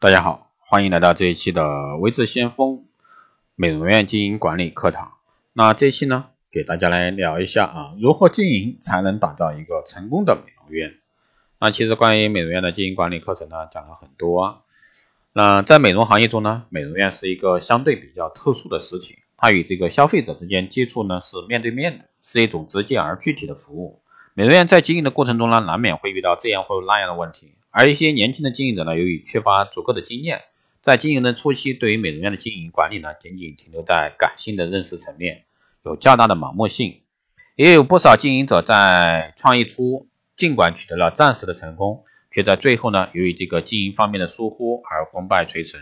大家好，欢迎来到这一期的微智先锋美容院经营管理课堂。那这一期呢，给大家来聊一下啊，如何经营才能打造一个成功的美容院。那其实关于美容院的经营管理课程呢，讲了很多。那在美容行业中呢，美容院是一个相对比较特殊的事情，它与这个消费者之间接触呢是面对面的，是一种直接而具体的服务。美容院在经营的过程中呢，难免会遇到这样或那样的问题。而一些年轻的经营者呢，由于缺乏足够的经验，在经营的初期，对于美容院的经营管理呢，仅仅停留在感性的认识层面，有较大的盲目性。也有不少经营者在创业初，尽管取得了暂时的成功，却在最后呢，由于这个经营方面的疏忽而功败垂成。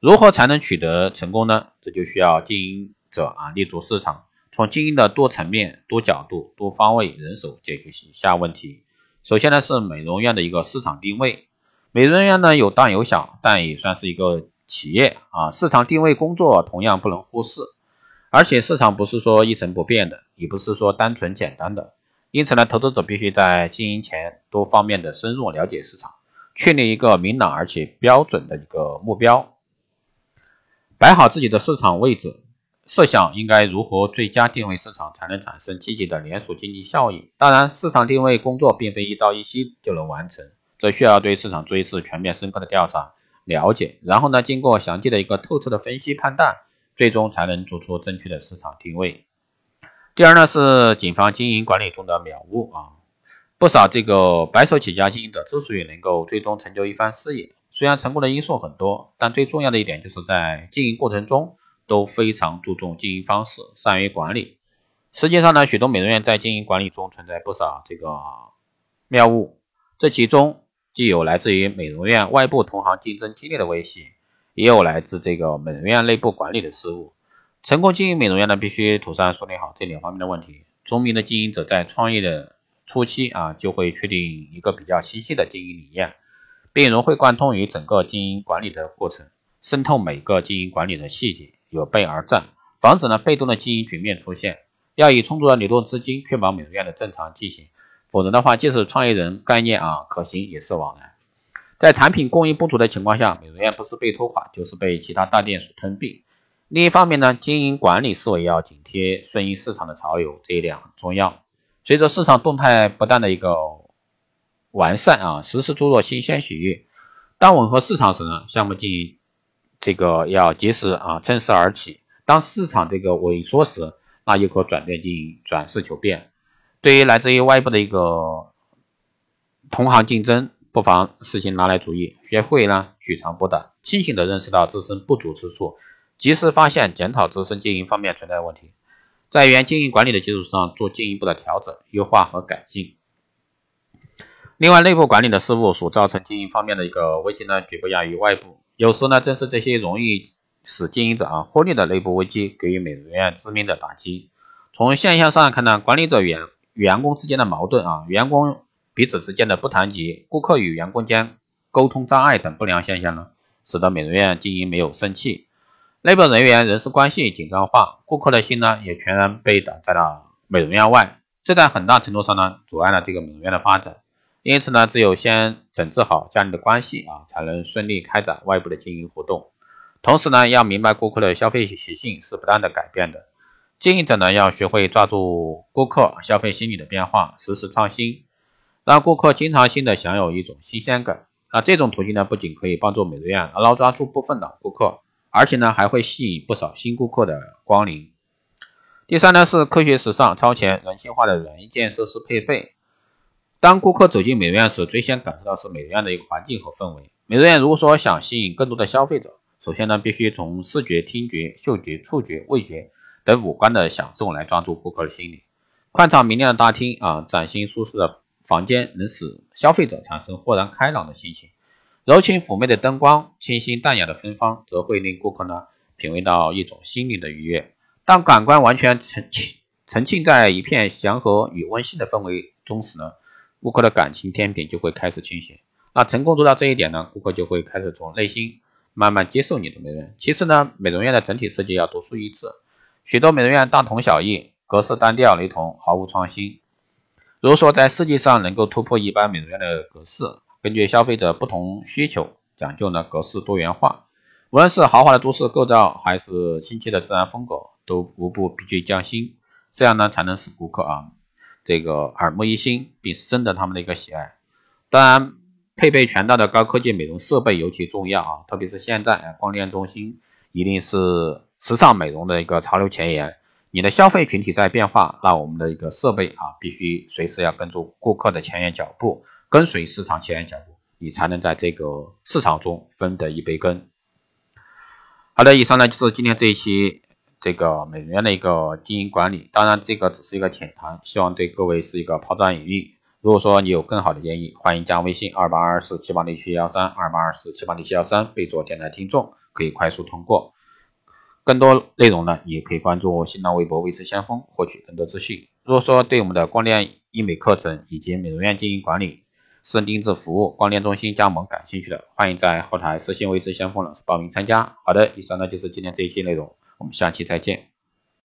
如何才能取得成功呢？这就需要经营者啊，立足市场。从经营的多层面、多角度、多方位人手解决以下问题。首先呢是美容院的一个市场定位，美容院呢有大有小，但也算是一个企业啊。市场定位工作同样不能忽视，而且市场不是说一成不变的，也不是说单纯简单的。因此呢，投资者必须在经营前多方面的深入了解市场，确立一个明朗而且标准的一个目标，摆好自己的市场位置。设想应该如何最佳定位市场，才能产生积极的连锁经济效应？当然，市场定位工作并非一朝一夕就能完成，这需要对市场做一次全面深刻的调查了解，然后呢，经过详细的一个透彻的分析判断，最终才能做出正确的市场定位。第二呢，是警方经营管理中的谬误啊，不少这个白手起家经营者之所以能够最终成就一番事业，虽然成功的因素很多，但最重要的一点就是在经营过程中。都非常注重经营方式，善于管理。实际上呢，许多美容院在经营管理中存在不少这个谬误。这其中既有来自于美容院外部同行竞争激烈的威胁，也有来自这个美容院内部管理的失误。成功经营美容院呢，必须妥善梳理好这两方面的问题。聪明的经营者在创业的初期啊，就会确定一个比较清晰的经营理念，并融会贯通于整个经营管理的过程，渗透每个经营管理的细节。有备而战，防止呢被动的经营局面出现。要以充足的流动资金确保美容院的正常进行，否则的话，即使创业人概念啊可行，也是枉然。在产品供应不足的情况下，美容院不是被拖垮，就是被其他大店所吞并。另一方面呢，经营管理思维要紧贴顺应市场的潮流，这一点很重要。随着市场动态不断的一个完善啊，时时注入新鲜血液。当吻合市场时呢，项目经营。这个要及时啊，趁势而起。当市场这个萎缩时，那又可转变经营，转势求变。对于来自于外部的一个同行竞争，不妨事先拿来主义，学会呢取长补短，清醒的认识到自身不足之处，及时发现、检讨自身经营方面存在的问题，在原经营管理的基础上做进一步的调整、优化和改进。另外，内部管理的失误所造成经营方面的一个危机呢，绝不亚于外部。有时呢，正是这些容易使经营者啊获利的内部危机，给予美容院致命的打击。从现象上看呢，管理者员员工之间的矛盾啊，员工彼此之间的不团结，顾客与员工间沟通障碍等不良现象呢，使得美容院经营没有生气。内部人员人事关系紧张化，顾客的心呢也全然被挡在了美容院外，这在很大程度上呢阻碍了这个美容院的发展。因此呢，只有先整治好家里的关系啊，才能顺利开展外部的经营活动。同时呢，要明白顾客的消费习性是不断的改变的。经营者呢，要学会抓住顾客消费心理的变化，实时创新，让顾客经常性的享有一种新鲜感。那这种途径呢，不仅可以帮助美容院牢抓住部分老顾客，而且呢，还会吸引不少新顾客的光临。第三呢，是科学、时尚、超前、人性化的软硬件设施配备。当顾客走进美容院时，最先感受到是美容院的一个环境和氛围。美容院如果说想吸引更多的消费者，首先呢，必须从视觉、听觉、嗅觉、触觉、味觉等五官的享受来抓住顾客的心理。宽敞明亮的大厅啊，崭新舒适的房间，能使消费者产生豁然开朗的心情。柔情妩媚的灯光，清新淡雅的芬芳，则会令顾客呢品味到一种心灵的愉悦。当感官完全沉浸沉浸在一片祥和与温馨的氛围中时呢？顾客的感情天平就会开始倾斜。那成功做到这一点呢，顾客就会开始从内心慢慢接受你的美容。其次呢，美容院的整体设计要独树一帜。许多美容院大同小异，格式单调雷同，毫无创新。如果说在设计上能够突破一般美容院的格式，根据消费者不同需求讲究呢格式多元化。无论是豪华的都市构造，还是新奇的自然风格，都无不别具匠心。这样呢，才能使顾客啊这个耳目一新，并深得他们的一个喜爱。当然，配备全套的高科技美容设备尤其重要啊，特别是现在光电中心一定是时尚美容的一个潮流前沿。你的消费群体在变化，那我们的一个设备啊，必须随时要跟住顾客的前沿脚步，跟随市场前沿脚步，你才能在这个市场中分得一杯羹。好的，以上呢就是今天这一期这个美容院的一个经营管理，当然这个只是一个浅谈，希望对各位是一个抛砖引玉。如果说你有更好的建议，欢迎加微信二八二四七八零七幺三二八二四七八零七幺三，备注电台听众，可以快速通过。更多内容呢，也可以关注新浪微博“微知先锋”获取更多资讯。如果说对我们的光电医美课程以及美容院经营管理、私人定制服务、光电中心加盟感兴趣的，欢迎在后台私信“微知先锋”老师报名参加。好的，以上呢就是今天这一期内容，我们下期再见。